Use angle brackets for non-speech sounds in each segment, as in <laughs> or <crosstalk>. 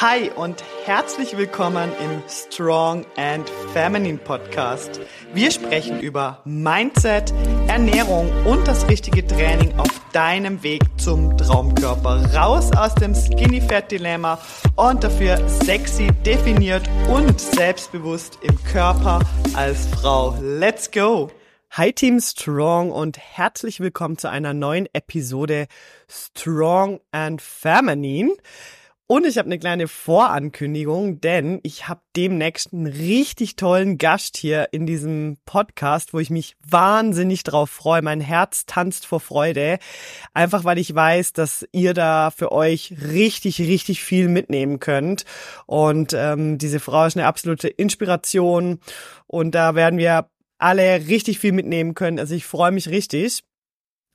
Hi und herzlich willkommen im Strong and Feminine Podcast. Wir sprechen über Mindset, Ernährung und das richtige Training auf deinem Weg zum Traumkörper. Raus aus dem Skinny Fat Dilemma und dafür sexy, definiert und selbstbewusst im Körper als Frau. Let's go! Hi Team Strong und herzlich willkommen zu einer neuen Episode Strong and Feminine. Und ich habe eine kleine Vorankündigung, denn ich habe demnächst einen richtig tollen Gast hier in diesem Podcast, wo ich mich wahnsinnig drauf freue. Mein Herz tanzt vor Freude, einfach weil ich weiß, dass ihr da für euch richtig, richtig viel mitnehmen könnt. Und ähm, diese Frau ist eine absolute Inspiration und da werden wir alle richtig viel mitnehmen können. Also ich freue mich richtig.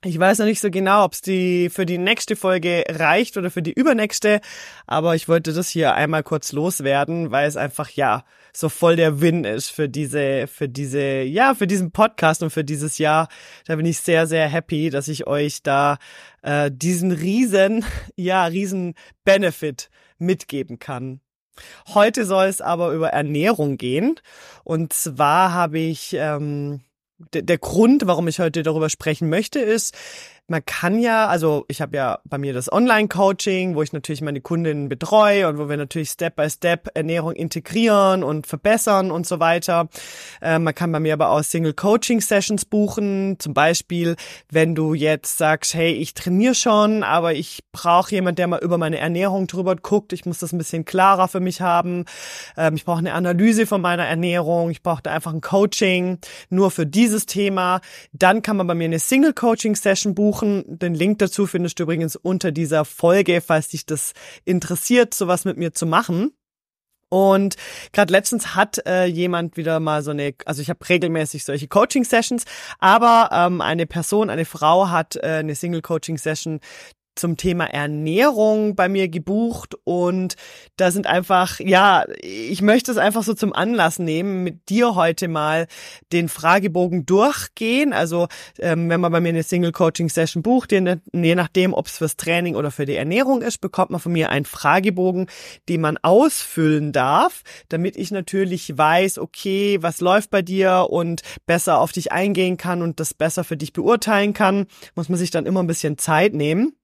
Ich weiß noch nicht so genau, ob es die für die nächste Folge reicht oder für die übernächste, aber ich wollte das hier einmal kurz loswerden, weil es einfach ja so voll der Win ist für diese für diese ja für diesen Podcast und für dieses Jahr. Da bin ich sehr sehr happy, dass ich euch da äh, diesen riesen <laughs> ja riesen Benefit mitgeben kann. Heute soll es aber über Ernährung gehen und zwar habe ich ähm, der Grund, warum ich heute darüber sprechen möchte, ist, man kann ja, also ich habe ja bei mir das Online-Coaching, wo ich natürlich meine Kundinnen betreue und wo wir natürlich Step by Step Ernährung integrieren und verbessern und so weiter. Äh, man kann bei mir aber auch Single-Coaching-Sessions buchen. Zum Beispiel, wenn du jetzt sagst, hey, ich trainiere schon, aber ich brauche jemand, der mal über meine Ernährung drüber guckt. Ich muss das ein bisschen klarer für mich haben. Ähm, ich brauche eine Analyse von meiner Ernährung. Ich brauche da einfach ein Coaching nur für dieses Thema. Dann kann man bei mir eine Single-Coaching-Session buchen buchen. Den Link dazu findest du übrigens unter dieser Folge, falls dich das interessiert, sowas mit mir zu machen. Und gerade letztens hat äh, jemand wieder mal so eine, also ich habe regelmäßig solche Coaching-Sessions, aber ähm, eine Person, eine Frau hat äh, eine Single-Coaching-Session zum Thema Ernährung bei mir gebucht und da sind einfach, ja, ich möchte es einfach so zum Anlass nehmen, mit dir heute mal den Fragebogen durchgehen. Also ähm, wenn man bei mir eine Single Coaching Session bucht, je, je nachdem, ob es fürs Training oder für die Ernährung ist, bekommt man von mir einen Fragebogen, den man ausfüllen darf, damit ich natürlich weiß, okay, was läuft bei dir und besser auf dich eingehen kann und das besser für dich beurteilen kann, muss man sich dann immer ein bisschen Zeit nehmen.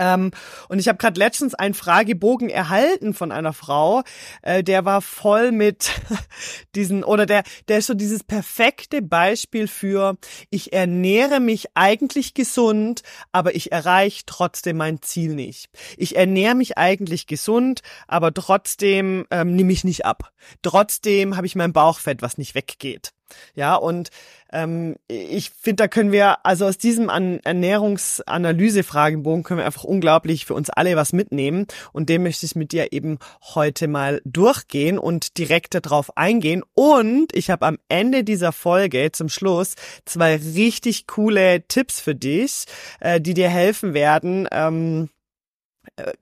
Ähm, und ich habe gerade letztens einen Fragebogen erhalten von einer Frau, äh, der war voll mit <laughs> diesen, oder der, der ist so dieses perfekte Beispiel für, ich ernähre mich eigentlich gesund, aber ich erreiche trotzdem mein Ziel nicht. Ich ernähre mich eigentlich gesund, aber trotzdem ähm, nehme ich nicht ab. Trotzdem habe ich mein Bauchfett, was nicht weggeht. Ja, und ähm, ich finde, da können wir, also aus diesem An Ernährungsanalyse-Fragebogen können wir einfach unglaublich für uns alle was mitnehmen. Und dem möchte ich mit dir eben heute mal durchgehen und direkt darauf eingehen. Und ich habe am Ende dieser Folge zum Schluss zwei richtig coole Tipps für dich, äh, die dir helfen werden. Ähm, äh,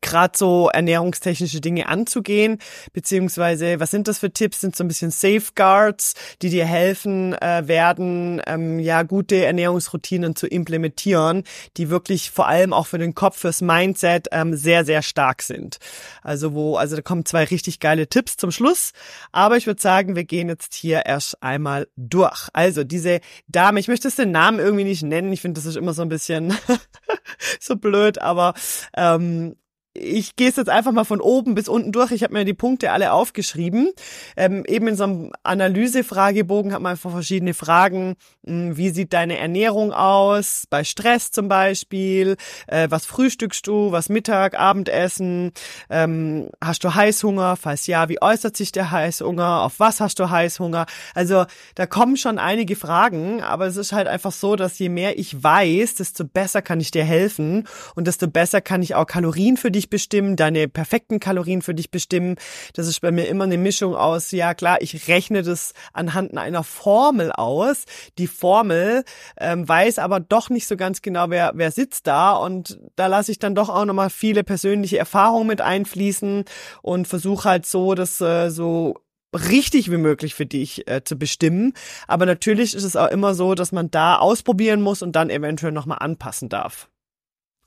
gerade so ernährungstechnische Dinge anzugehen, beziehungsweise was sind das für Tipps? Sind so ein bisschen Safeguards, die dir helfen äh, werden, ähm, ja gute Ernährungsroutinen zu implementieren, die wirklich vor allem auch für den Kopf, fürs Mindset ähm, sehr sehr stark sind. Also wo, also da kommen zwei richtig geile Tipps zum Schluss, aber ich würde sagen, wir gehen jetzt hier erst einmal durch. Also diese Dame, ich möchte es den Namen irgendwie nicht nennen. Ich finde, das ist immer so ein bisschen <laughs> so blöd, aber ähm, ich gehe es jetzt einfach mal von oben bis unten durch. Ich habe mir die Punkte alle aufgeschrieben. Ähm, eben in so einem Analysefragebogen hat man einfach verschiedene Fragen. Hm, wie sieht deine Ernährung aus? Bei Stress zum Beispiel. Äh, was frühstückst du? Was Mittag, Abendessen? Ähm, hast du Heißhunger? Falls ja, wie äußert sich der Heißhunger? Auf was hast du Heißhunger? Also da kommen schon einige Fragen, aber es ist halt einfach so, dass je mehr ich weiß, desto besser kann ich dir helfen und desto besser kann ich auch Kalorien für dich bestimmen, deine perfekten Kalorien für dich bestimmen. Das ist bei mir immer eine Mischung aus, ja klar, ich rechne das anhand einer Formel aus. Die Formel ähm, weiß aber doch nicht so ganz genau, wer, wer sitzt da und da lasse ich dann doch auch nochmal viele persönliche Erfahrungen mit einfließen und versuche halt so, das äh, so richtig wie möglich für dich äh, zu bestimmen. Aber natürlich ist es auch immer so, dass man da ausprobieren muss und dann eventuell nochmal anpassen darf.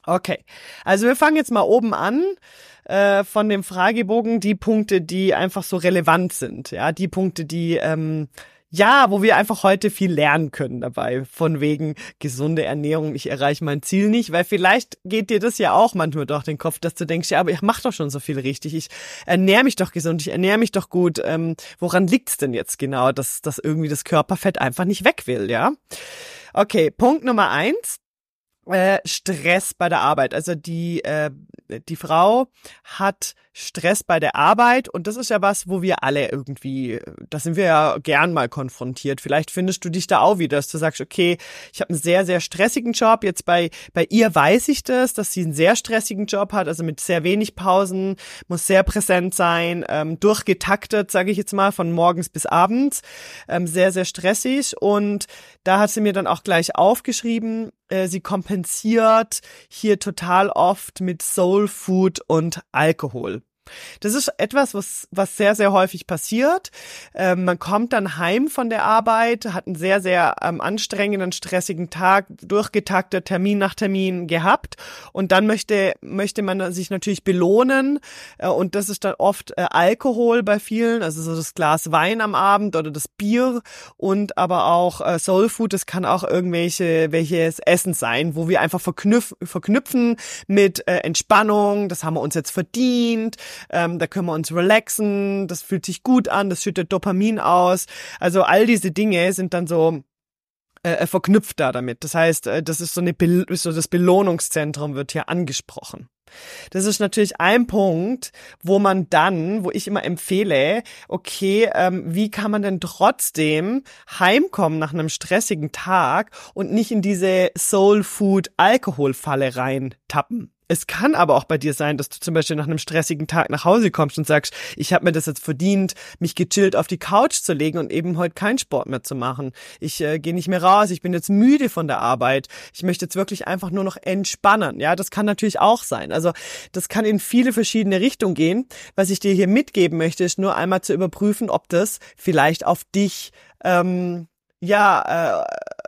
Okay, also wir fangen jetzt mal oben an äh, von dem Fragebogen die Punkte, die einfach so relevant sind, ja, die Punkte, die ähm, ja, wo wir einfach heute viel lernen können dabei, von wegen gesunde Ernährung, ich erreiche mein Ziel nicht, weil vielleicht geht dir das ja auch manchmal durch den Kopf, dass du denkst, ja, aber ich mache doch schon so viel richtig, ich ernähre mich doch gesund, ich ernähre mich doch gut, ähm, woran liegt's denn jetzt genau, dass, dass irgendwie das Körperfett einfach nicht weg will, ja? Okay, Punkt Nummer eins, äh, Stress bei der Arbeit. Also die, äh, die Frau hat Stress bei der Arbeit und das ist ja was, wo wir alle irgendwie, da sind wir ja gern mal konfrontiert. Vielleicht findest du dich da auch wieder, dass du sagst, okay, ich habe einen sehr, sehr stressigen Job. Jetzt bei, bei ihr weiß ich das, dass sie einen sehr stressigen Job hat, also mit sehr wenig Pausen, muss sehr präsent sein, ähm, durchgetaktet, sage ich jetzt mal, von morgens bis abends, ähm, sehr, sehr stressig. Und da hat sie mir dann auch gleich aufgeschrieben, äh, sie kompensiert hier total oft mit Soul Food und Alkohol. Das ist etwas, was, was sehr, sehr häufig passiert. Ähm, man kommt dann heim von der Arbeit, hat einen sehr, sehr ähm, anstrengenden, stressigen Tag, durchgetaktet, Termin nach Termin gehabt. Und dann möchte, möchte man sich natürlich belohnen. Äh, und das ist dann oft äh, Alkohol bei vielen, also so das Glas Wein am Abend oder das Bier. Und aber auch äh, Soul Food, das kann auch irgendwelche welches Essen sein, wo wir einfach verknüpf, verknüpfen mit äh, Entspannung, das haben wir uns jetzt verdient, ähm, da können wir uns relaxen, das fühlt sich gut an, das schüttet Dopamin aus. Also all diese Dinge sind dann so äh, äh verknüpft da damit. Das heißt, äh, das ist so, eine Be so das Belohnungszentrum wird hier angesprochen. Das ist natürlich ein Punkt, wo man dann, wo ich immer empfehle, okay, ähm, wie kann man denn trotzdem heimkommen nach einem stressigen Tag und nicht in diese Soul Food Alkoholfalle reintappen? Es kann aber auch bei dir sein, dass du zum Beispiel nach einem stressigen Tag nach Hause kommst und sagst, ich habe mir das jetzt verdient, mich gechillt auf die Couch zu legen und eben heute keinen Sport mehr zu machen. Ich äh, gehe nicht mehr raus, ich bin jetzt müde von der Arbeit. Ich möchte jetzt wirklich einfach nur noch entspannen. Ja, das kann natürlich auch sein. Also das kann in viele verschiedene Richtungen gehen. Was ich dir hier mitgeben möchte, ist nur einmal zu überprüfen, ob das vielleicht auf dich ähm, ja,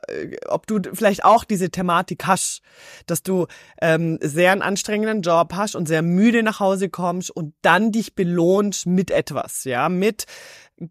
äh, ob du vielleicht auch diese Thematik hast, dass du ähm, sehr einen anstrengenden Job hast und sehr müde nach Hause kommst und dann dich belohnst mit etwas, ja, mit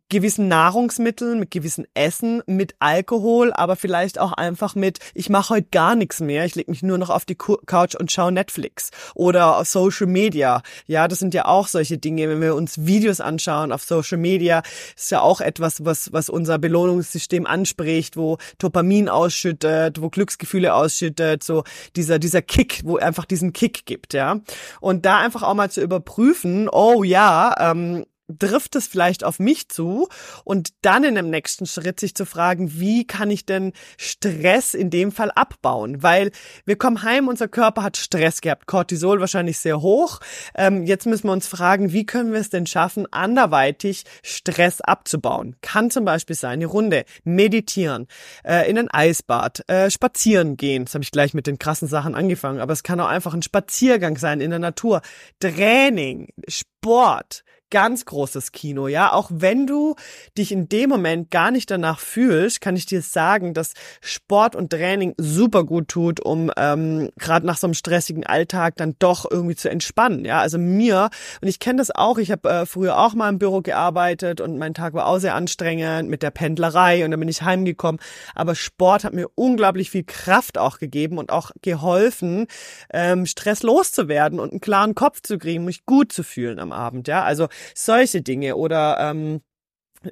gewissen Nahrungsmitteln, mit gewissen Essen, mit Alkohol, aber vielleicht auch einfach mit, ich mache heute gar nichts mehr, ich lege mich nur noch auf die Couch und schaue Netflix oder Social Media. Ja, das sind ja auch solche Dinge, wenn wir uns Videos anschauen auf Social Media, ist ja auch etwas, was, was unser Belohnungssystem anspricht, wo Dopamin ausschüttet, wo Glücksgefühle ausschüttet, so dieser, dieser Kick, wo einfach diesen Kick gibt, ja. Und da einfach auch mal zu überprüfen, oh ja, ähm, trifft es vielleicht auf mich zu und dann in dem nächsten Schritt sich zu fragen, wie kann ich denn Stress in dem Fall abbauen? Weil wir kommen heim, unser Körper hat Stress gehabt, Cortisol wahrscheinlich sehr hoch. Ähm, jetzt müssen wir uns fragen, wie können wir es denn schaffen, anderweitig Stress abzubauen? Kann zum Beispiel sein, eine Runde, meditieren, äh, in ein Eisbad, äh, spazieren gehen. Das habe ich gleich mit den krassen Sachen angefangen, aber es kann auch einfach ein Spaziergang sein in der Natur, Training, Sport, ganz großes Kino, ja. Auch wenn du dich in dem Moment gar nicht danach fühlst, kann ich dir sagen, dass Sport und Training super gut tut, um ähm, gerade nach so einem stressigen Alltag dann doch irgendwie zu entspannen, ja. Also mir und ich kenne das auch. Ich habe äh, früher auch mal im Büro gearbeitet und mein Tag war auch sehr anstrengend mit der Pendlerei und dann bin ich heimgekommen. Aber Sport hat mir unglaublich viel Kraft auch gegeben und auch geholfen, ähm, Stress loszuwerden und einen klaren Kopf zu kriegen, mich gut zu fühlen am Abend, ja. Also solche Dinge oder ähm,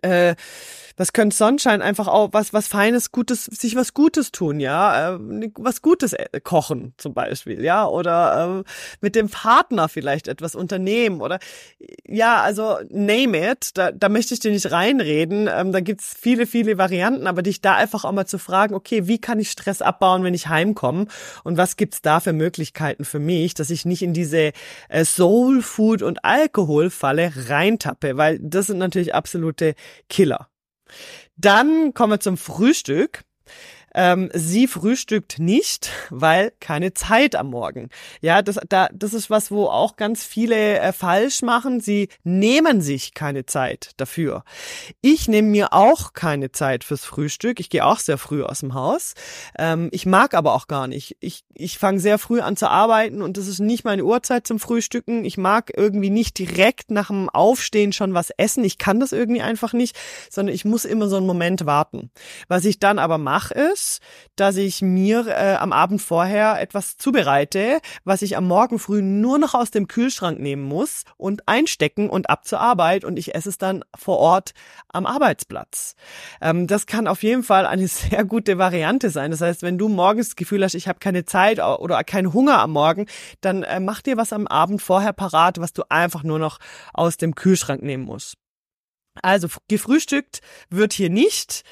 äh, was könnte Sonnenschein einfach auch was was feines Gutes sich was Gutes tun ja. Äh, was Gutes äh, kochen zum Beispiel ja. Oder äh, mit dem Partner vielleicht etwas unternehmen oder ja also name it da, da möchte ich dir nicht reinreden. Ähm, da gibt's viele viele Varianten aber dich da einfach auch mal zu fragen okay wie kann ich Stress abbauen wenn ich heimkomme? Und was gibt's da für Möglichkeiten für mich dass ich nicht in diese äh, Soul Food und Alkoholfalle reintappe? Weil das sind natürlich absolute Killer. Dann kommen wir zum Frühstück. Ähm, sie frühstückt nicht, weil keine Zeit am Morgen. Ja, das, da, das ist was, wo auch ganz viele äh, falsch machen. Sie nehmen sich keine Zeit dafür. Ich nehme mir auch keine Zeit fürs Frühstück. Ich gehe auch sehr früh aus dem Haus. Ähm, ich mag aber auch gar nicht. Ich, ich fange sehr früh an zu arbeiten und das ist nicht meine Uhrzeit zum Frühstücken. Ich mag irgendwie nicht direkt nach dem Aufstehen schon was essen. Ich kann das irgendwie einfach nicht, sondern ich muss immer so einen Moment warten. Was ich dann aber mache, ist, dass ich mir äh, am Abend vorher etwas zubereite, was ich am Morgen früh nur noch aus dem Kühlschrank nehmen muss und einstecken und ab zur Arbeit und ich esse es dann vor Ort am Arbeitsplatz. Ähm, das kann auf jeden Fall eine <laughs> sehr gute Variante sein. Das heißt, wenn du morgens das Gefühl hast, ich habe keine Zeit oder keinen Hunger am Morgen, dann äh, mach dir was am Abend vorher parat, was du einfach nur noch aus dem Kühlschrank nehmen musst. Also gefrühstückt wird hier nicht,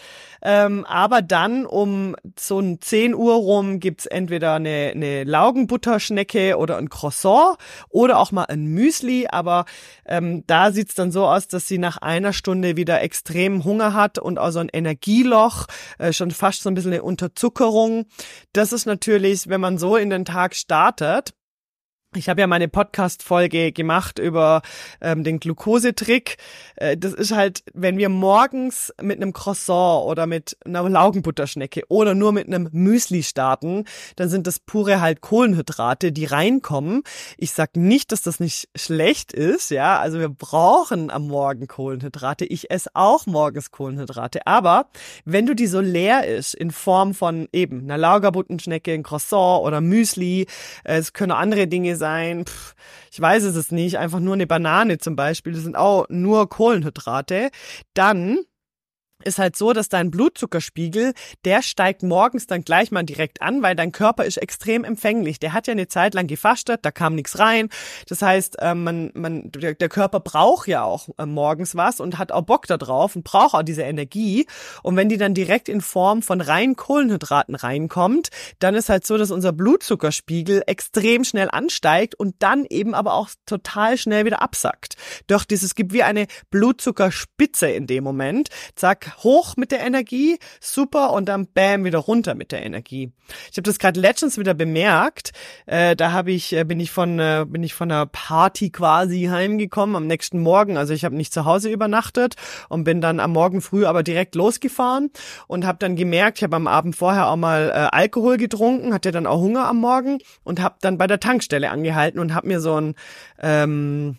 ähm, aber dann um so ein 10 Uhr rum gibt's entweder eine, eine Laugenbutterschnecke oder ein Croissant oder auch mal ein Müsli, aber ähm, da sieht's dann so aus, dass sie nach einer Stunde wieder extrem Hunger hat und auch so ein Energieloch, äh, schon fast so ein bisschen eine Unterzuckerung. Das ist natürlich, wenn man so in den Tag startet, ich habe ja meine Podcast-Folge gemacht über ähm, den Glukosetrick. Äh, das ist halt, wenn wir morgens mit einem Croissant oder mit einer Laugenbutterschnecke oder nur mit einem Müsli starten, dann sind das pure halt Kohlenhydrate, die reinkommen. Ich sag nicht, dass das nicht schlecht ist, ja. Also wir brauchen am Morgen Kohlenhydrate. Ich esse auch morgens Kohlenhydrate. Aber wenn du die so leer ist in Form von eben einer Laugenbutterschnecke, ein Croissant oder Müsli, äh, es können andere Dinge sein, pff, ich weiß es nicht, einfach nur eine Banane zum Beispiel, das sind auch nur Kohlenhydrate, dann ist halt so, dass dein Blutzuckerspiegel, der steigt morgens dann gleich mal direkt an, weil dein Körper ist extrem empfänglich. Der hat ja eine Zeit lang gefastet, da kam nichts rein. Das heißt, äh, man, man, der, Körper braucht ja auch äh, morgens was und hat auch Bock da drauf und braucht auch diese Energie. Und wenn die dann direkt in Form von reinen Kohlenhydraten reinkommt, dann ist halt so, dass unser Blutzuckerspiegel extrem schnell ansteigt und dann eben aber auch total schnell wieder absackt. Doch dieses gibt wie eine Blutzuckerspitze in dem Moment. Zack, hoch mit der Energie, super, und dann bam, wieder runter mit der Energie. Ich habe das gerade letztens wieder bemerkt. Äh, da habe ich, äh, bin ich von, äh, bin ich von einer Party quasi heimgekommen am nächsten Morgen. Also ich habe nicht zu Hause übernachtet und bin dann am Morgen früh aber direkt losgefahren und habe dann gemerkt, ich habe am Abend vorher auch mal äh, Alkohol getrunken, hatte dann auch Hunger am Morgen und habe dann bei der Tankstelle angehalten und habe mir so ein ähm,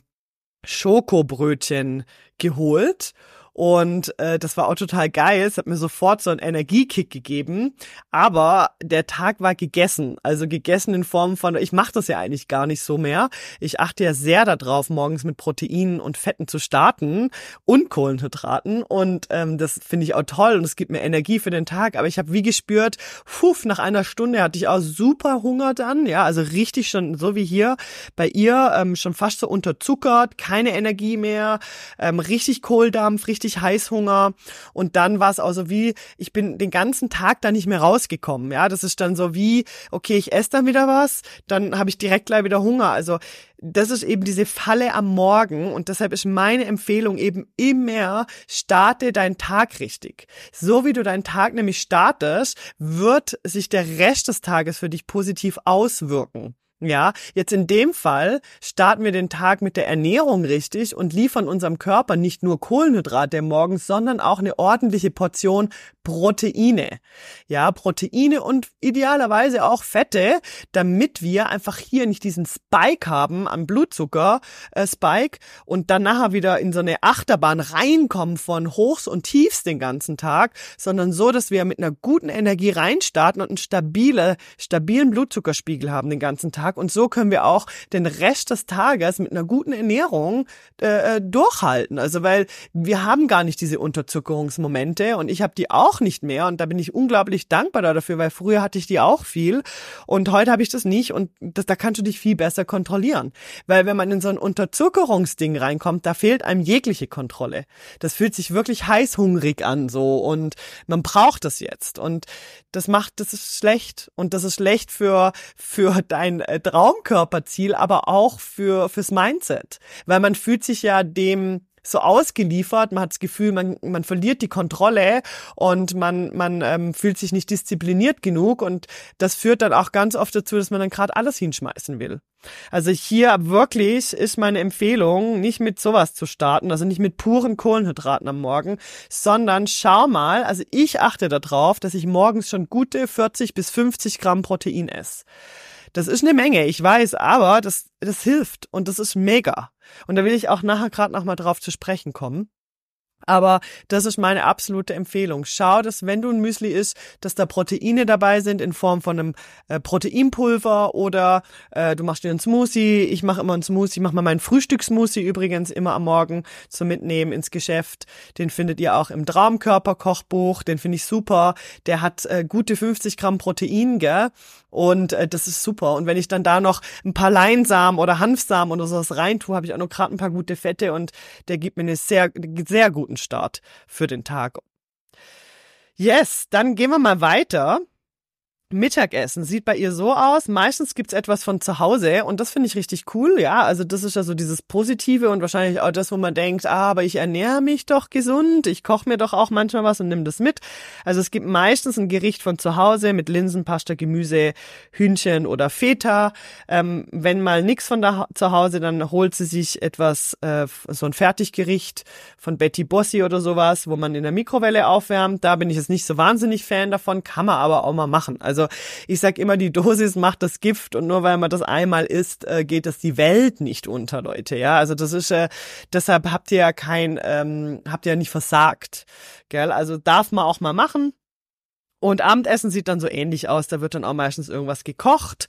Schokobrötchen geholt und äh, das war auch total geil. Es hat mir sofort so einen Energiekick gegeben. Aber der Tag war gegessen. Also gegessen in Form von, ich mache das ja eigentlich gar nicht so mehr. Ich achte ja sehr darauf, morgens mit Proteinen und Fetten zu starten und Kohlenhydraten. Und ähm, das finde ich auch toll und es gibt mir Energie für den Tag. Aber ich habe wie gespürt, puff, nach einer Stunde hatte ich auch super Hunger dann. Ja, also richtig schon so wie hier bei ihr, ähm, schon fast so unterzuckert, keine Energie mehr, ähm, richtig Kohldampf, richtig richtig Heißhunger und dann war es auch so wie, ich bin den ganzen Tag da nicht mehr rausgekommen. Ja, das ist dann so wie, okay, ich esse dann wieder was, dann habe ich direkt gleich wieder Hunger. Also das ist eben diese Falle am Morgen und deshalb ist meine Empfehlung eben immer, starte deinen Tag richtig. So wie du deinen Tag nämlich startest, wird sich der Rest des Tages für dich positiv auswirken. Ja, jetzt in dem Fall starten wir den Tag mit der Ernährung richtig und liefern unserem Körper nicht nur Kohlenhydrate morgens, sondern auch eine ordentliche Portion Proteine. Ja, Proteine und idealerweise auch Fette, damit wir einfach hier nicht diesen Spike haben am Blutzucker äh, Spike und dann nachher wieder in so eine Achterbahn reinkommen von Hochs und Tiefs den ganzen Tag, sondern so, dass wir mit einer guten Energie reinstarten und einen stabile, stabilen Blutzuckerspiegel haben den ganzen Tag und so können wir auch den Rest des Tages mit einer guten Ernährung äh, äh durchhalten. Also weil wir haben gar nicht diese Unterzuckerungsmomente und ich habe die auch nicht mehr und da bin ich unglaublich dankbar dafür, weil früher hatte ich die auch viel und heute habe ich das nicht und das, da kannst du dich viel besser kontrollieren. Weil wenn man in so ein Unterzuckerungsding reinkommt, da fehlt einem jegliche Kontrolle. Das fühlt sich wirklich heißhungrig an so und man braucht das jetzt und das macht, das ist schlecht und das ist schlecht für, für dein äh, Traumkörperziel, aber auch für, fürs Mindset, weil man fühlt sich ja dem so ausgeliefert, man hat das Gefühl, man, man verliert die Kontrolle und man, man ähm, fühlt sich nicht diszipliniert genug und das führt dann auch ganz oft dazu, dass man dann gerade alles hinschmeißen will. Also hier wirklich ist meine Empfehlung, nicht mit sowas zu starten, also nicht mit puren Kohlenhydraten am Morgen, sondern schau mal, also ich achte darauf, dass ich morgens schon gute 40 bis 50 Gramm Protein esse. Das ist eine Menge, ich weiß, aber das, das hilft und das ist mega. Und da will ich auch nachher gerade nochmal drauf zu sprechen kommen. Aber das ist meine absolute Empfehlung. Schau, dass wenn du ein Müsli isst, dass da Proteine dabei sind in Form von einem äh, Proteinpulver oder äh, du machst dir einen Smoothie. Ich mache immer einen Smoothie, ich mache mal meinen Frühstückssmoothie übrigens immer am Morgen zum Mitnehmen ins Geschäft. Den findet ihr auch im Traumkörper-Kochbuch. Den finde ich super. Der hat äh, gute 50 Gramm Protein, gell? Und äh, das ist super. Und wenn ich dann da noch ein paar Leinsamen oder Hanfsamen oder sowas reintue, habe ich auch noch gerade ein paar gute Fette und der gibt mir einen sehr, sehr guten Start für den Tag. Yes, dann gehen wir mal weiter. Mittagessen sieht bei ihr so aus. Meistens gibt's etwas von zu Hause und das finde ich richtig cool. Ja, also das ist ja so dieses Positive und wahrscheinlich auch das, wo man denkt, ah, aber ich ernähre mich doch gesund. Ich koche mir doch auch manchmal was und nimm das mit. Also es gibt meistens ein Gericht von zu Hause mit Linsen, Pasta, Gemüse, Hühnchen oder Feta. Ähm, wenn mal nix von da zu Hause, dann holt sie sich etwas, äh, so ein Fertiggericht von Betty Bossi oder sowas, wo man in der Mikrowelle aufwärmt. Da bin ich jetzt nicht so wahnsinnig Fan davon, kann man aber auch mal machen. Also also ich sag immer, die Dosis macht das Gift und nur weil man das einmal isst, äh, geht das die Welt nicht unter, Leute. Ja, also das ist äh, deshalb habt ihr ja kein, ähm, habt ihr ja nicht versagt, gell? Also darf man auch mal machen. Und Abendessen sieht dann so ähnlich aus. Da wird dann auch meistens irgendwas gekocht.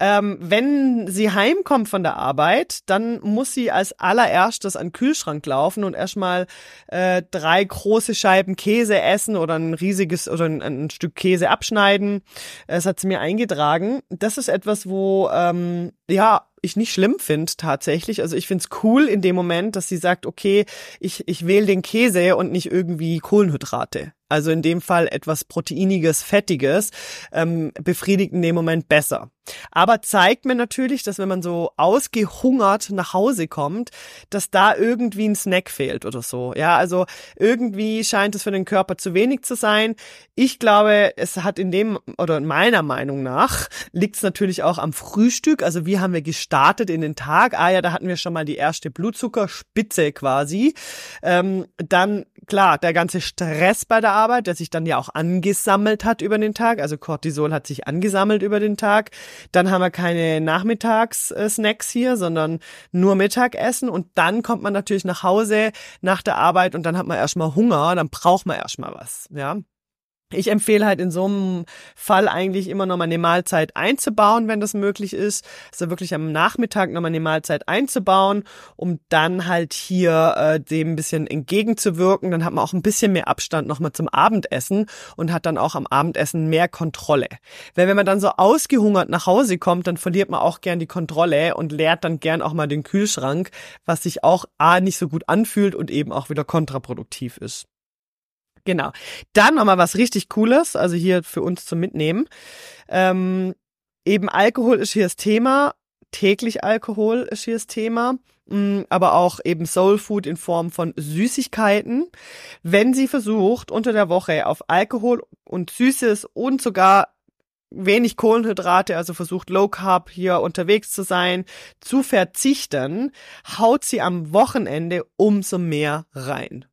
Ähm, wenn sie heimkommt von der Arbeit, dann muss sie als allererstes an den Kühlschrank laufen und erstmal äh, drei große Scheiben Käse essen oder ein riesiges oder ein, ein Stück Käse abschneiden. Das hat sie mir eingetragen. Das ist etwas, wo ähm, ja ich nicht schlimm finde tatsächlich. Also ich finde es cool in dem Moment, dass sie sagt, okay, ich, ich wähle den Käse und nicht irgendwie Kohlenhydrate. Also in dem Fall etwas Proteiniges, Fettiges, ähm, befriedigt in dem Moment besser. Aber zeigt mir natürlich, dass wenn man so ausgehungert nach Hause kommt, dass da irgendwie ein Snack fehlt oder so. Ja, also irgendwie scheint es für den Körper zu wenig zu sein. Ich glaube, es hat in dem, oder meiner Meinung nach, liegt es natürlich auch am Frühstück. Also wie haben wir gestartet in den Tag? Ah ja, da hatten wir schon mal die erste Blutzuckerspitze quasi. Ähm, dann, klar, der ganze Stress bei der Arbeit, der sich dann ja auch angesammelt hat über den Tag. Also Cortisol hat sich angesammelt über den Tag. Dann haben wir keine Nachmittagssnacks hier, sondern nur Mittagessen. Und dann kommt man natürlich nach Hause nach der Arbeit und dann hat man erstmal Hunger. Dann braucht man erstmal was, ja. Ich empfehle halt in so einem Fall eigentlich immer noch mal eine Mahlzeit einzubauen, wenn das möglich ist. Also wirklich am Nachmittag noch mal eine Mahlzeit einzubauen, um dann halt hier äh, dem ein bisschen entgegenzuwirken. Dann hat man auch ein bisschen mehr Abstand noch mal zum Abendessen und hat dann auch am Abendessen mehr Kontrolle. Weil wenn man dann so ausgehungert nach Hause kommt, dann verliert man auch gern die Kontrolle und leert dann gern auch mal den Kühlschrank, was sich auch A nicht so gut anfühlt und eben auch wieder kontraproduktiv ist. Genau. Dann nochmal was richtig Cooles, also hier für uns zum Mitnehmen. Ähm, eben Alkohol ist hier das Thema. Täglich Alkohol ist hier das Thema. Mm, aber auch eben Soul Food in Form von Süßigkeiten. Wenn sie versucht, unter der Woche auf Alkohol und Süßes und sogar wenig Kohlenhydrate, also versucht Low Carb hier unterwegs zu sein, zu verzichten, haut sie am Wochenende umso mehr rein.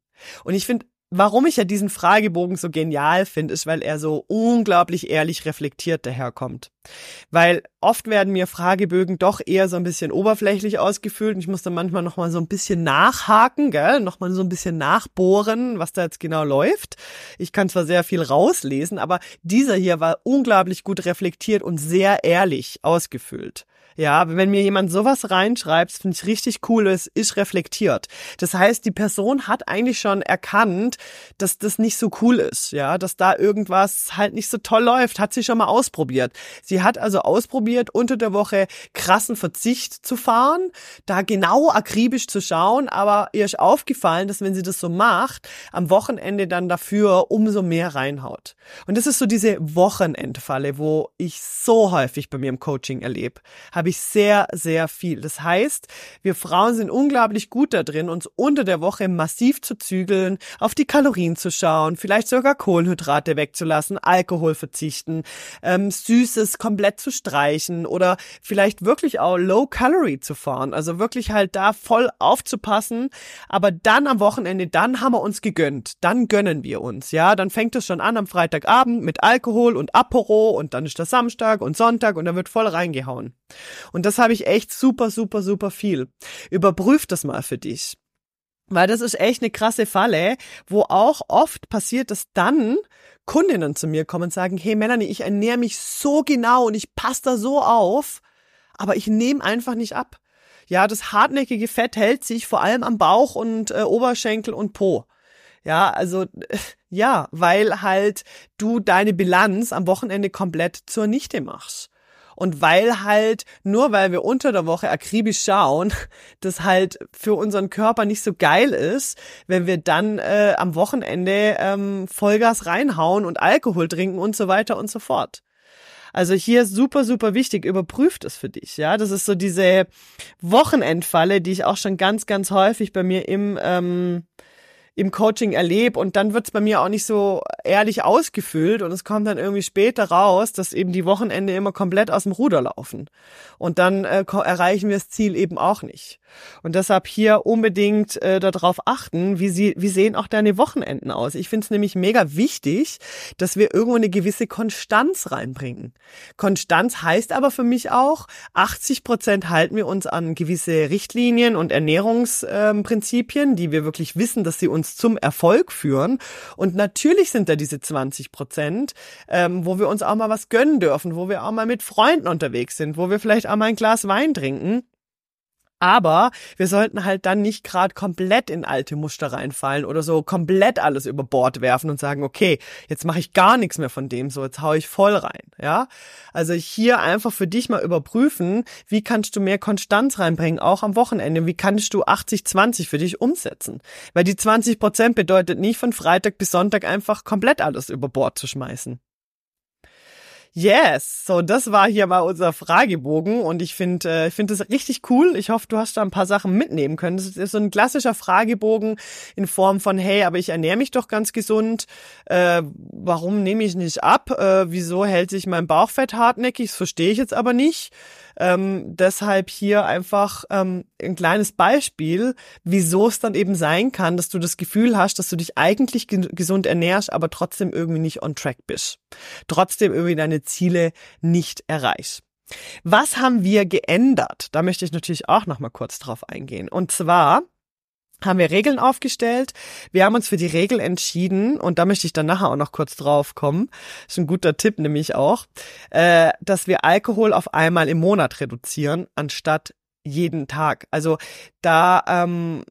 Und ich finde Warum ich ja diesen Fragebogen so genial finde, ist, weil er so unglaublich ehrlich reflektiert daherkommt. Weil oft werden mir Fragebögen doch eher so ein bisschen oberflächlich ausgefüllt und ich muss dann manchmal nochmal so ein bisschen nachhaken, gell, nochmal so ein bisschen nachbohren, was da jetzt genau läuft. Ich kann zwar sehr viel rauslesen, aber dieser hier war unglaublich gut reflektiert und sehr ehrlich ausgefüllt. Ja, wenn mir jemand sowas reinschreibt, finde ich richtig cool, es ist reflektiert. Das heißt, die Person hat eigentlich schon erkannt, dass das nicht so cool ist, ja, dass da irgendwas halt nicht so toll läuft, hat sie schon mal ausprobiert. Sie hat also ausprobiert, unter der Woche krassen Verzicht zu fahren, da genau akribisch zu schauen, aber ihr ist aufgefallen, dass wenn sie das so macht, am Wochenende dann dafür umso mehr reinhaut. Und das ist so diese Wochenendfalle, wo ich so häufig bei mir im Coaching erlebe. Habe habe ich sehr, sehr viel. Das heißt, wir Frauen sind unglaublich gut da uns unter der Woche massiv zu zügeln, auf die Kalorien zu schauen, vielleicht sogar Kohlenhydrate wegzulassen, Alkohol verzichten, ähm, Süßes komplett zu streichen oder vielleicht wirklich auch Low Calorie zu fahren. Also wirklich halt da voll aufzupassen. Aber dann am Wochenende, dann haben wir uns gegönnt. Dann gönnen wir uns. Ja, dann fängt es schon an am Freitagabend mit Alkohol und Apero und dann ist das Samstag und Sonntag und dann wird voll reingehauen. Und das habe ich echt super, super, super viel. Überprüf das mal für dich. Weil das ist echt eine krasse Falle, wo auch oft passiert, dass dann Kundinnen zu mir kommen und sagen, hey Melanie, ich ernähre mich so genau und ich passe da so auf, aber ich nehme einfach nicht ab. Ja, das hartnäckige Fett hält sich vor allem am Bauch und äh, Oberschenkel und Po. Ja, also <laughs> ja, weil halt du deine Bilanz am Wochenende komplett zur Nichte machst. Und weil halt, nur weil wir unter der Woche akribisch schauen, <laughs> das halt für unseren Körper nicht so geil ist, wenn wir dann äh, am Wochenende ähm, Vollgas reinhauen und Alkohol trinken und so weiter und so fort. Also hier super, super wichtig, überprüft es für dich. Ja, das ist so diese Wochenendfalle, die ich auch schon ganz, ganz häufig bei mir im ähm, im Coaching erlebe und dann wird's bei mir auch nicht so ehrlich ausgefüllt und es kommt dann irgendwie später raus, dass eben die Wochenende immer komplett aus dem Ruder laufen. Und dann äh, erreichen wir das Ziel eben auch nicht. Und deshalb hier unbedingt äh, darauf achten, wie, sie, wie sehen auch deine Wochenenden aus. Ich finde es nämlich mega wichtig, dass wir irgendwo eine gewisse Konstanz reinbringen. Konstanz heißt aber für mich auch, 80 Prozent halten wir uns an gewisse Richtlinien und Ernährungsprinzipien, ähm, die wir wirklich wissen, dass sie uns zum Erfolg führen. Und natürlich sind da diese 20 Prozent, ähm, wo wir uns auch mal was gönnen dürfen, wo wir auch mal mit Freunden unterwegs sind, wo wir vielleicht auch mal ein Glas Wein trinken. Aber wir sollten halt dann nicht gerade komplett in alte Muster reinfallen oder so komplett alles über Bord werfen und sagen, okay, jetzt mache ich gar nichts mehr von dem, so jetzt hau ich voll rein, ja? Also hier einfach für dich mal überprüfen, wie kannst du mehr Konstanz reinbringen, auch am Wochenende, wie kannst du 80-20 für dich umsetzen? Weil die 20 Prozent bedeutet nicht von Freitag bis Sonntag einfach komplett alles über Bord zu schmeißen. Yes, so das war hier mal unser Fragebogen und ich finde äh, finde das richtig cool. Ich hoffe, du hast da ein paar Sachen mitnehmen können. Das ist so ein klassischer Fragebogen in Form von hey, aber ich ernähre mich doch ganz gesund. Äh, warum nehme ich nicht ab? Äh, wieso hält sich mein Bauchfett hartnäckig? Das verstehe ich jetzt aber nicht. Ähm, deshalb hier einfach ähm, ein kleines Beispiel, wieso es dann eben sein kann, dass du das Gefühl hast, dass du dich eigentlich ge gesund ernährst, aber trotzdem irgendwie nicht on track bist. Trotzdem irgendwie deine Ziele nicht erreichst. Was haben wir geändert? Da möchte ich natürlich auch noch mal kurz drauf eingehen. Und zwar haben wir Regeln aufgestellt. Wir haben uns für die Regel entschieden, und da möchte ich dann nachher auch noch kurz drauf kommen, ist ein guter Tipp nämlich auch, äh, dass wir Alkohol auf einmal im Monat reduzieren, anstatt jeden Tag. Also da ähm,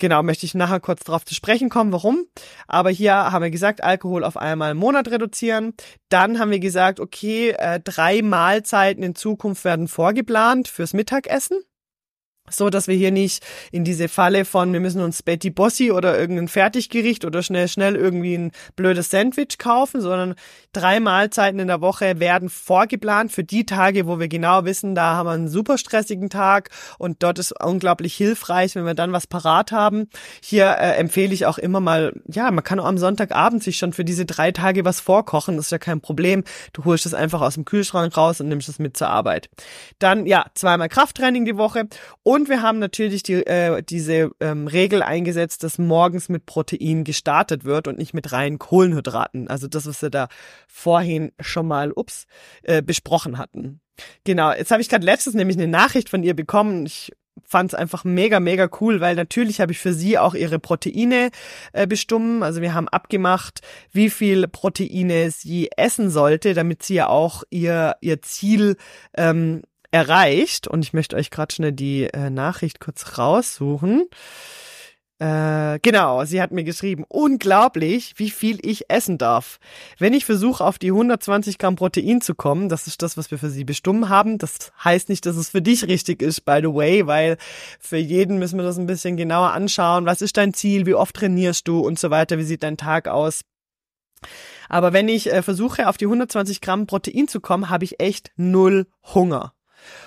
Genau, möchte ich nachher kurz drauf zu sprechen kommen, warum. Aber hier haben wir gesagt, Alkohol auf einmal im Monat reduzieren. Dann haben wir gesagt, okay, äh, drei Mahlzeiten in Zukunft werden vorgeplant fürs Mittagessen so dass wir hier nicht in diese Falle von wir müssen uns Betty Bossi oder irgendein Fertiggericht oder schnell schnell irgendwie ein blödes Sandwich kaufen, sondern drei Mahlzeiten in der Woche werden vorgeplant für die Tage, wo wir genau wissen, da haben wir einen super stressigen Tag und dort ist unglaublich hilfreich, wenn wir dann was parat haben. Hier äh, empfehle ich auch immer mal, ja, man kann auch am Sonntagabend sich schon für diese drei Tage was vorkochen, das ist ja kein Problem. Du holst es einfach aus dem Kühlschrank raus und nimmst es mit zur Arbeit. Dann ja, zweimal Krafttraining die Woche und und wir haben natürlich die, äh, diese ähm, Regel eingesetzt, dass morgens mit Protein gestartet wird und nicht mit reinen Kohlenhydraten. Also das, was wir da vorhin schon mal, ups, äh, besprochen hatten. Genau, jetzt habe ich gerade letztens nämlich eine Nachricht von ihr bekommen. Ich fand es einfach mega, mega cool, weil natürlich habe ich für sie auch ihre Proteine äh, bestimmt. Also wir haben abgemacht, wie viel Proteine sie essen sollte, damit sie ja auch ihr, ihr Ziel ähm, erreicht. Und ich möchte euch gerade schnell die äh, Nachricht kurz raussuchen. Äh, genau, sie hat mir geschrieben, unglaublich, wie viel ich essen darf. Wenn ich versuche, auf die 120 Gramm Protein zu kommen, das ist das, was wir für sie bestimmt haben. Das heißt nicht, dass es für dich richtig ist, by the way, weil für jeden müssen wir das ein bisschen genauer anschauen. Was ist dein Ziel? Wie oft trainierst du und so weiter? Wie sieht dein Tag aus? Aber wenn ich äh, versuche, auf die 120 Gramm Protein zu kommen, habe ich echt null Hunger.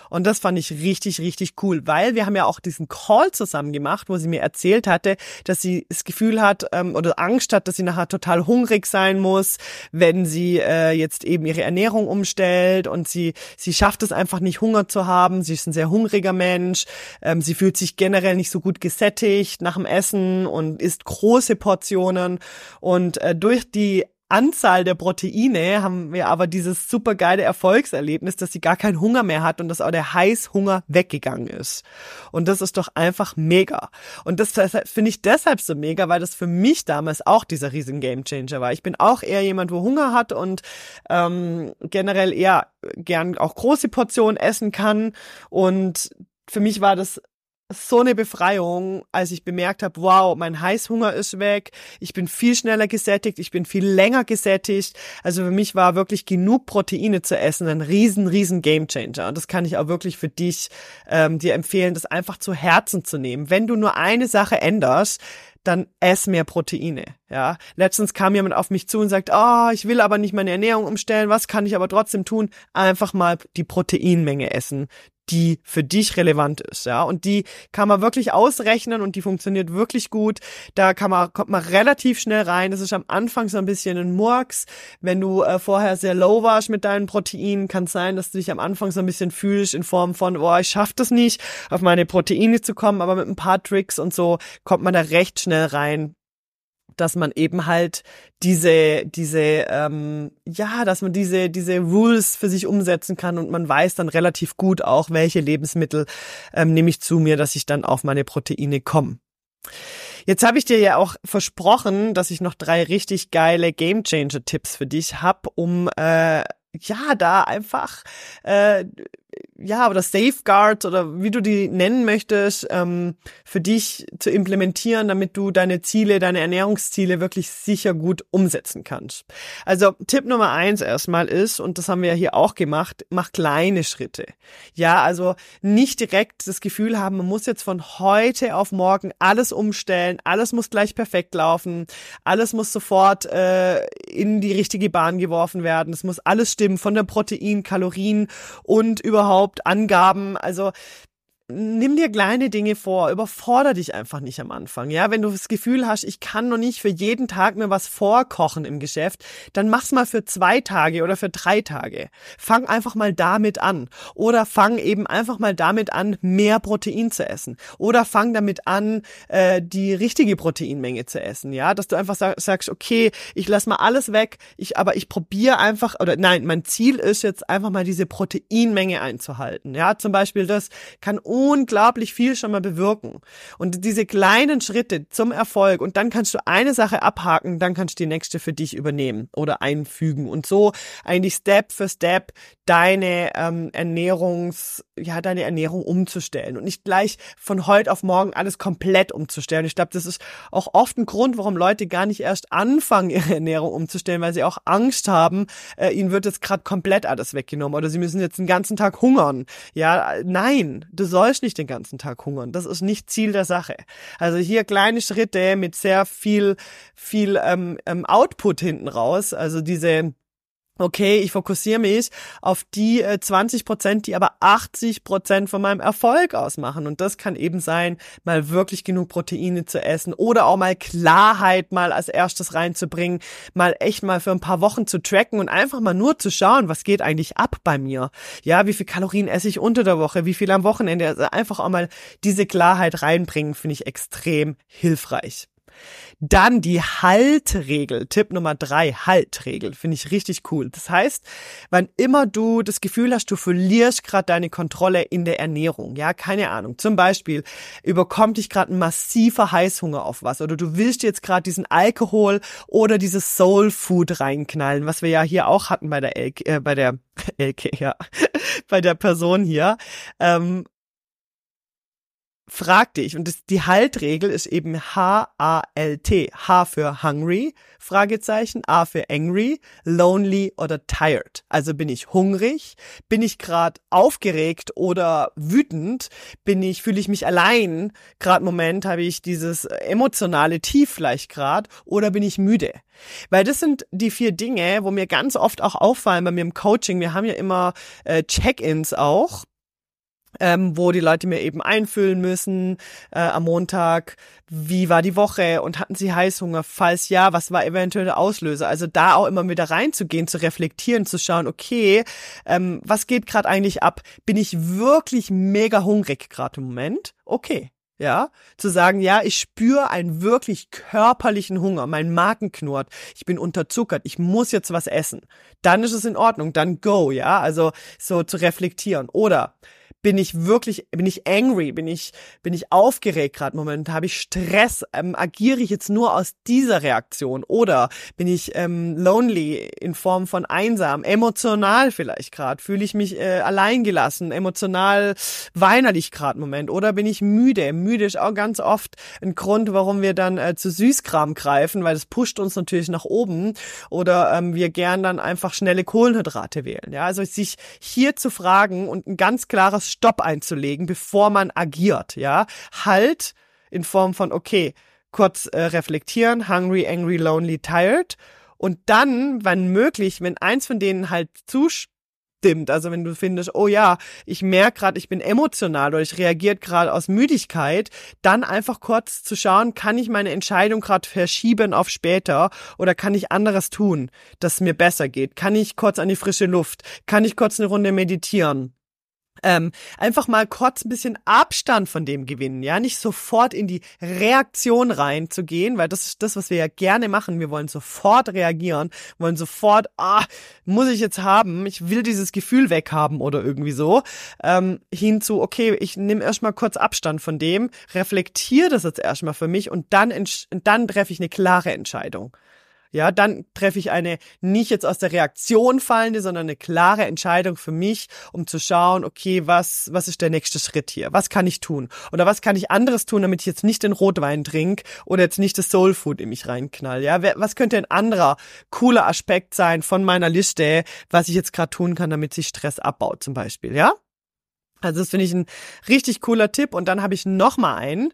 Und das fand ich richtig, richtig cool, weil wir haben ja auch diesen Call zusammen gemacht, wo sie mir erzählt hatte, dass sie das Gefühl hat ähm, oder Angst hat, dass sie nachher total hungrig sein muss, wenn sie äh, jetzt eben ihre Ernährung umstellt und sie, sie schafft es einfach nicht, Hunger zu haben. Sie ist ein sehr hungriger Mensch. Ähm, sie fühlt sich generell nicht so gut gesättigt nach dem Essen und isst große Portionen. Und äh, durch die Anzahl der Proteine haben wir aber dieses super geile Erfolgserlebnis, dass sie gar keinen Hunger mehr hat und dass auch der Heißhunger weggegangen ist. Und das ist doch einfach mega. Und das finde ich deshalb so mega, weil das für mich damals auch dieser riesen Gamechanger war. Ich bin auch eher jemand, wo Hunger hat und ähm, generell eher gern auch große Portionen essen kann. Und für mich war das so eine Befreiung, als ich bemerkt habe, wow, mein Heißhunger ist weg, ich bin viel schneller gesättigt, ich bin viel länger gesättigt. Also für mich war wirklich genug Proteine zu essen ein riesen, riesen Gamechanger. Und das kann ich auch wirklich für dich ähm, dir empfehlen, das einfach zu Herzen zu nehmen. Wenn du nur eine Sache änderst, dann ess mehr Proteine. Ja, letztens kam jemand auf mich zu und sagt, ah, oh, ich will aber nicht meine Ernährung umstellen. Was kann ich aber trotzdem tun? Einfach mal die Proteinmenge essen, die für dich relevant ist, ja. Und die kann man wirklich ausrechnen und die funktioniert wirklich gut. Da kann man, kommt man relativ schnell rein. Das ist am Anfang so ein bisschen ein Murks. Wenn du äh, vorher sehr low warst mit deinen Proteinen, kann es sein, dass du dich am Anfang so ein bisschen fühlst in Form von, boah, ich schaff das nicht, auf meine Proteine zu kommen, aber mit ein paar Tricks und so kommt man da recht schnell rein dass man eben halt diese, diese, ähm, ja, dass man diese, diese Rules für sich umsetzen kann und man weiß dann relativ gut auch, welche Lebensmittel ähm, nehme ich zu mir, dass ich dann auf meine Proteine komme. Jetzt habe ich dir ja auch versprochen, dass ich noch drei richtig geile Game Changer Tipps für dich hab, um äh, ja da einfach äh, ja, oder Safeguards oder wie du die nennen möchtest, ähm, für dich zu implementieren, damit du deine Ziele, deine Ernährungsziele wirklich sicher gut umsetzen kannst. Also Tipp Nummer eins erstmal ist, und das haben wir ja hier auch gemacht, mach kleine Schritte. Ja, also nicht direkt das Gefühl haben, man muss jetzt von heute auf morgen alles umstellen, alles muss gleich perfekt laufen, alles muss sofort äh, in die richtige Bahn geworfen werden, es muss alles stimmen, von der Protein, Kalorien und überhaupt überhaupt Angaben. Also nimm dir kleine Dinge vor, überforder dich einfach nicht am Anfang. Ja, wenn du das Gefühl hast, ich kann noch nicht für jeden Tag mir was vorkochen im Geschäft, dann mach's mal für zwei Tage oder für drei Tage. Fang einfach mal damit an. Oder fang eben einfach mal damit an, mehr Protein zu essen. Oder fang damit an, äh, die richtige Proteinmenge zu essen. Ja, dass du einfach sag, sagst, okay, ich lass mal alles weg, ich, aber ich probiere einfach, oder nein, mein Ziel ist jetzt einfach mal diese Proteinmenge einzuhalten. Ja, zum Beispiel das kann unglaublich viel schon mal bewirken. Und diese kleinen Schritte zum Erfolg und dann kannst du eine Sache abhaken, dann kannst du die nächste für dich übernehmen oder einfügen und so eigentlich Step für Step deine ähm, Ernährungs, ja, deine Ernährung umzustellen und nicht gleich von heute auf morgen alles komplett umzustellen. Ich glaube, das ist auch oft ein Grund, warum Leute gar nicht erst anfangen, ihre Ernährung umzustellen, weil sie auch Angst haben, äh, ihnen wird jetzt gerade komplett alles weggenommen oder sie müssen jetzt den ganzen Tag hungern. Ja, nein, du sollst sollst nicht den ganzen Tag hungern. Das ist nicht Ziel der Sache. Also hier kleine Schritte mit sehr viel, viel ähm, ähm, Output hinten raus. Also diese okay, ich fokussiere mich auf die äh, 20 Prozent, die aber 80 Prozent von meinem Erfolg ausmachen. Und das kann eben sein, mal wirklich genug Proteine zu essen oder auch mal Klarheit mal als erstes reinzubringen, mal echt mal für ein paar Wochen zu tracken und einfach mal nur zu schauen, was geht eigentlich ab bei mir. Ja, wie viel Kalorien esse ich unter der Woche, wie viel am Wochenende. Also einfach auch mal diese Klarheit reinbringen, finde ich extrem hilfreich. Dann die Haltregel. Tipp Nummer drei, Haltregel. Finde ich richtig cool. Das heißt, wann immer du das Gefühl hast, du verlierst gerade deine Kontrolle in der Ernährung, ja, keine Ahnung. Zum Beispiel überkommt dich gerade ein massiver Heißhunger auf was oder du willst jetzt gerade diesen Alkohol oder dieses Soul Food reinknallen, was wir ja hier auch hatten bei der Elke, äh, bei der <laughs> Elke, ja, <laughs> bei der Person hier. Ähm, frag dich, und das, die Haltregel ist eben H-A-L-T. H für hungry, Fragezeichen, A für angry, lonely oder tired. Also bin ich hungrig, bin ich gerade aufgeregt oder wütend, bin ich, fühle ich mich allein, gerade Moment habe ich dieses emotionale Tief vielleicht gerade oder bin ich müde. Weil das sind die vier Dinge, wo mir ganz oft auch auffallen bei mir im Coaching. Wir haben ja immer äh, Check-ins auch ähm, wo die Leute mir eben einfüllen müssen äh, am Montag, wie war die Woche und hatten sie Heißhunger? Falls ja, was war eventuell der Auslöser? Also da auch immer wieder reinzugehen, zu reflektieren, zu schauen, okay, ähm, was geht gerade eigentlich ab? Bin ich wirklich mega hungrig gerade im Moment? Okay, ja, zu sagen, ja, ich spüre einen wirklich körperlichen Hunger, mein Magen knurrt, ich bin unterzuckert, ich muss jetzt was essen. Dann ist es in Ordnung, dann go, ja, also so zu reflektieren. Oder bin ich wirklich, bin ich angry, bin ich, bin ich aufgeregt gerade Moment, habe ich Stress, ähm, agiere ich jetzt nur aus dieser Reaktion oder bin ich ähm, lonely in Form von einsam, emotional vielleicht gerade, fühle ich mich äh, alleingelassen, emotional weinerlich gerade Moment? Oder bin ich müde? Müde ist auch ganz oft ein Grund, warum wir dann äh, zu Süßkram greifen, weil das pusht uns natürlich nach oben. Oder ähm, wir gern dann einfach schnelle Kohlenhydrate wählen. Ja, also sich hier zu fragen und ein ganz klares Stopp einzulegen, bevor man agiert, ja. Halt in Form von, okay, kurz äh, reflektieren, hungry, angry, lonely, tired. Und dann, wenn möglich, wenn eins von denen halt zustimmt, also wenn du findest, oh ja, ich merke gerade, ich bin emotional oder ich reagiert gerade aus Müdigkeit, dann einfach kurz zu schauen, kann ich meine Entscheidung gerade verschieben auf später oder kann ich anderes tun, dass es mir besser geht? Kann ich kurz an die frische Luft? Kann ich kurz eine Runde meditieren? Ähm, einfach mal kurz ein bisschen Abstand von dem gewinnen, ja, nicht sofort in die Reaktion reinzugehen, weil das ist das, was wir ja gerne machen. Wir wollen sofort reagieren, wollen sofort, ah, muss ich jetzt haben, ich will dieses Gefühl weghaben oder irgendwie so, ähm, hinzu, okay, ich nehme erstmal kurz Abstand von dem, reflektiere das jetzt erstmal für mich und dann, dann treffe ich eine klare Entscheidung ja, dann treffe ich eine nicht jetzt aus der Reaktion fallende, sondern eine klare Entscheidung für mich, um zu schauen, okay, was, was ist der nächste Schritt hier? Was kann ich tun? Oder was kann ich anderes tun, damit ich jetzt nicht den Rotwein trinke oder jetzt nicht das Soulfood in mich reinknall? Ja, was könnte ein anderer cooler Aspekt sein von meiner Liste, was ich jetzt gerade tun kann, damit sich Stress abbaut, zum Beispiel, ja? Also das finde ich ein richtig cooler Tipp. Und dann habe ich noch mal einen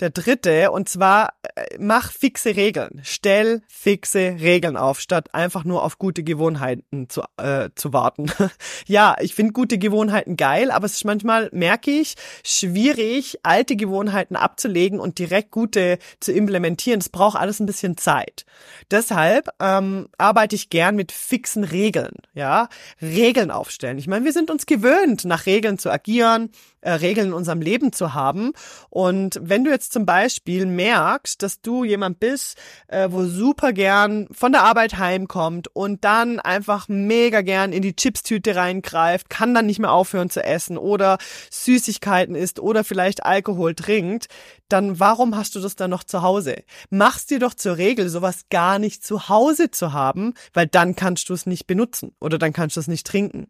der dritte, und zwar äh, mach fixe Regeln. Stell fixe Regeln auf, statt einfach nur auf gute Gewohnheiten zu, äh, zu warten. <laughs> ja, ich finde gute Gewohnheiten geil, aber es ist manchmal, merke ich, schwierig, alte Gewohnheiten abzulegen und direkt gute zu implementieren. Es braucht alles ein bisschen Zeit. Deshalb ähm, arbeite ich gern mit fixen Regeln. Ja, Regeln aufstellen. Ich meine, wir sind uns gewöhnt, nach Regeln zu agieren, äh, Regeln in unserem Leben zu haben. Und wenn du jetzt zum Beispiel merkst, dass du jemand bist, äh, wo super gern von der Arbeit heimkommt und dann einfach mega gern in die Chipstüte reingreift, kann dann nicht mehr aufhören zu essen oder Süßigkeiten isst oder vielleicht Alkohol trinkt, dann warum hast du das dann noch zu Hause? Mach's dir doch zur Regel, sowas gar nicht zu Hause zu haben, weil dann kannst du es nicht benutzen oder dann kannst du es nicht trinken.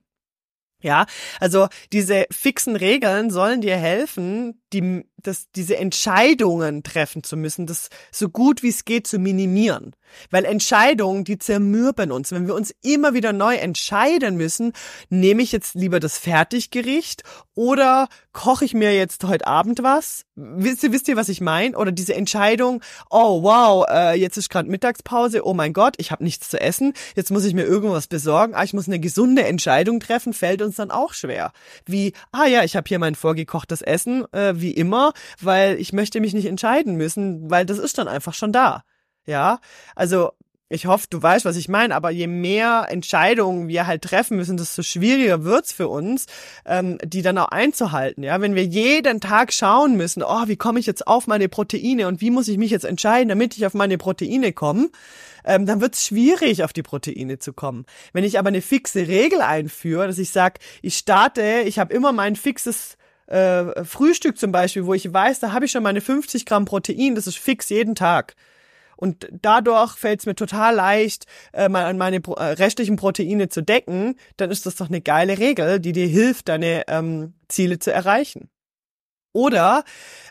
Ja, also diese fixen Regeln sollen dir helfen, die, das, diese Entscheidungen treffen zu müssen, das so gut wie es geht zu minimieren. Weil Entscheidungen, die zermürben uns. Wenn wir uns immer wieder neu entscheiden müssen, nehme ich jetzt lieber das Fertiggericht oder koche ich mir jetzt heute Abend was? Wisst ihr, wisst ihr, was ich meine? Oder diese Entscheidung, oh wow, äh, jetzt ist gerade Mittagspause, oh mein Gott, ich habe nichts zu essen, jetzt muss ich mir irgendwas besorgen, ah, ich muss eine gesunde Entscheidung treffen, fällt uns dann auch schwer. Wie, ah ja, ich habe hier mein vorgekochtes Essen, äh, wie immer, weil ich möchte mich nicht entscheiden müssen, weil das ist dann einfach schon da. Ja, also ich hoffe, du weißt, was ich meine, aber je mehr Entscheidungen wir halt treffen müssen, desto schwieriger wird's für uns, ähm, die dann auch einzuhalten. Ja, wenn wir jeden Tag schauen müssen, oh, wie komme ich jetzt auf meine Proteine und wie muss ich mich jetzt entscheiden, damit ich auf meine Proteine komme, ähm, dann wird's schwierig, auf die Proteine zu kommen. Wenn ich aber eine fixe Regel einführe, dass ich sage, ich starte, ich habe immer mein fixes äh, Frühstück zum Beispiel, wo ich weiß, da habe ich schon meine 50 Gramm Protein, das ist fix jeden Tag. Und dadurch fällt es mir total leicht, äh, meine äh, restlichen Proteine zu decken. Dann ist das doch eine geile Regel, die dir hilft, deine ähm, Ziele zu erreichen. Oder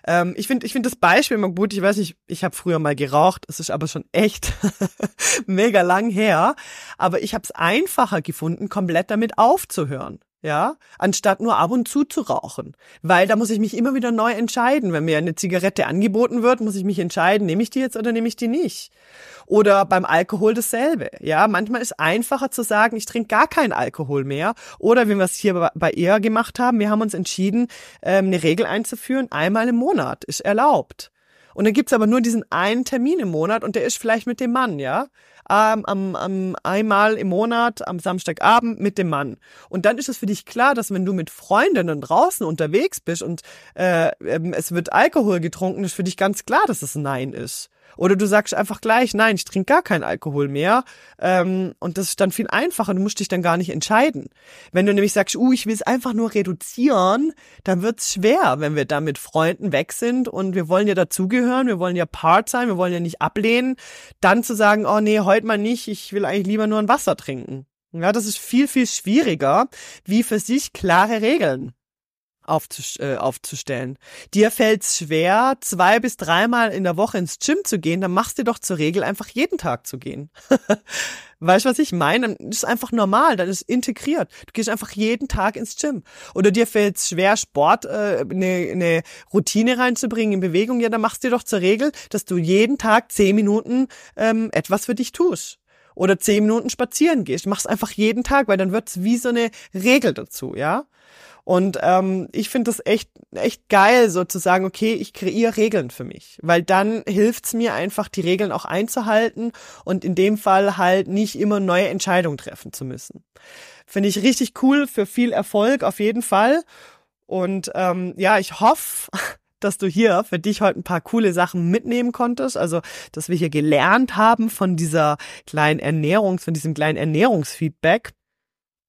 ähm, ich finde ich finde das Beispiel immer gut. Ich weiß nicht, ich habe früher mal geraucht, es ist aber schon echt <laughs> mega lang her. Aber ich habe es einfacher gefunden, komplett damit aufzuhören. Ja, anstatt nur ab und zu zu rauchen. Weil da muss ich mich immer wieder neu entscheiden. Wenn mir eine Zigarette angeboten wird, muss ich mich entscheiden, nehme ich die jetzt oder nehme ich die nicht. Oder beim Alkohol dasselbe. Ja, manchmal ist einfacher zu sagen, ich trinke gar keinen Alkohol mehr. Oder wie wir es hier bei ihr gemacht haben, wir haben uns entschieden, ähm, eine Regel einzuführen, einmal im Monat ist erlaubt. Und dann gibt's aber nur diesen einen Termin im Monat und der ist vielleicht mit dem Mann, ja ähm, am, am, einmal im Monat am Samstagabend mit dem Mann. Und dann ist es für dich klar, dass wenn du mit Freundinnen draußen unterwegs bist und äh, ähm, es wird Alkohol getrunken, ist für dich ganz klar, dass es Nein ist. Oder du sagst einfach gleich, nein, ich trinke gar keinen Alkohol mehr. Ähm, und das ist dann viel einfacher. Du musst dich dann gar nicht entscheiden. Wenn du nämlich sagst, uh, ich will es einfach nur reduzieren, dann wird's schwer, wenn wir da mit Freunden weg sind und wir wollen ja dazugehören, wir wollen ja Part sein, wir wollen ja nicht ablehnen, dann zu sagen, oh nee, heute mal nicht, ich will eigentlich lieber nur ein Wasser trinken. Ja, das ist viel, viel schwieriger, wie für sich klare Regeln äh, aufzustellen. Dir fällt es schwer, zwei bis dreimal in der Woche ins Gym zu gehen, dann machst du doch zur Regel einfach jeden Tag zu gehen. <laughs> weißt du, was ich meine? Dann ist einfach normal, dann ist integriert. Du gehst einfach jeden Tag ins Gym. Oder dir fällt es schwer, Sport, äh, eine, eine Routine reinzubringen in Bewegung, ja, dann machst du doch zur Regel, dass du jeden Tag zehn Minuten ähm, etwas für dich tust oder zehn Minuten spazieren gehst. Mach's einfach jeden Tag, weil dann wird's wie so eine Regel dazu, ja. Und ähm, ich finde das echt, echt geil, so zu sagen, okay, ich kreiere Regeln für mich. Weil dann hilft's mir einfach, die Regeln auch einzuhalten und in dem Fall halt nicht immer neue Entscheidungen treffen zu müssen. Finde ich richtig cool für viel Erfolg auf jeden Fall. Und ähm, ja, ich hoffe, <laughs> dass du hier für dich heute ein paar coole Sachen mitnehmen konntest. Also, dass wir hier gelernt haben von dieser kleinen Ernährungs, von diesem kleinen Ernährungsfeedback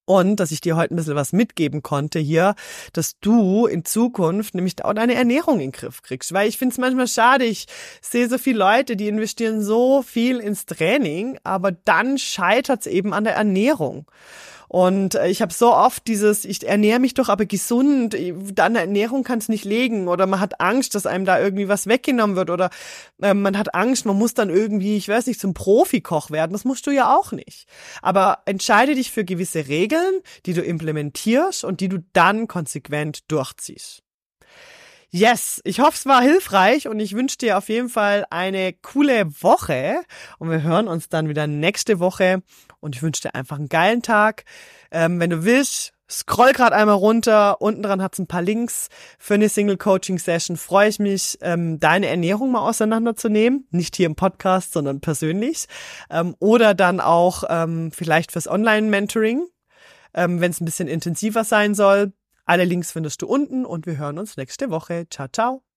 und dass ich dir heute ein bisschen was mitgeben konnte hier, dass du in Zukunft nämlich auch deine Ernährung in den Griff kriegst. Weil ich finde es manchmal schade, ich sehe so viele Leute, die investieren so viel ins Training, aber dann scheitert es eben an der Ernährung. Und äh, ich habe so oft dieses, ich ernähre mich doch aber gesund, da an der Ernährung kann es nicht legen. Oder man hat Angst, dass einem da irgendwie was weggenommen wird. Oder äh, man hat Angst, man muss dann irgendwie, ich weiß nicht, zum Profikoch werden. Das musst du ja auch nicht. Aber entscheide dich für gewisse Regeln, die du implementierst und die du dann konsequent durchziehst. Yes, ich hoffe, es war hilfreich und ich wünsche dir auf jeden Fall eine coole Woche und wir hören uns dann wieder nächste Woche und ich wünsche dir einfach einen geilen Tag. Ähm, wenn du willst, scroll gerade einmal runter. Unten dran hat's ein paar Links für eine Single Coaching Session. Freue ich mich, ähm, deine Ernährung mal auseinanderzunehmen. Nicht hier im Podcast, sondern persönlich. Ähm, oder dann auch ähm, vielleicht fürs Online-Mentoring, ähm, wenn es ein bisschen intensiver sein soll. Alle Links findest du unten und wir hören uns nächste Woche. Ciao, ciao.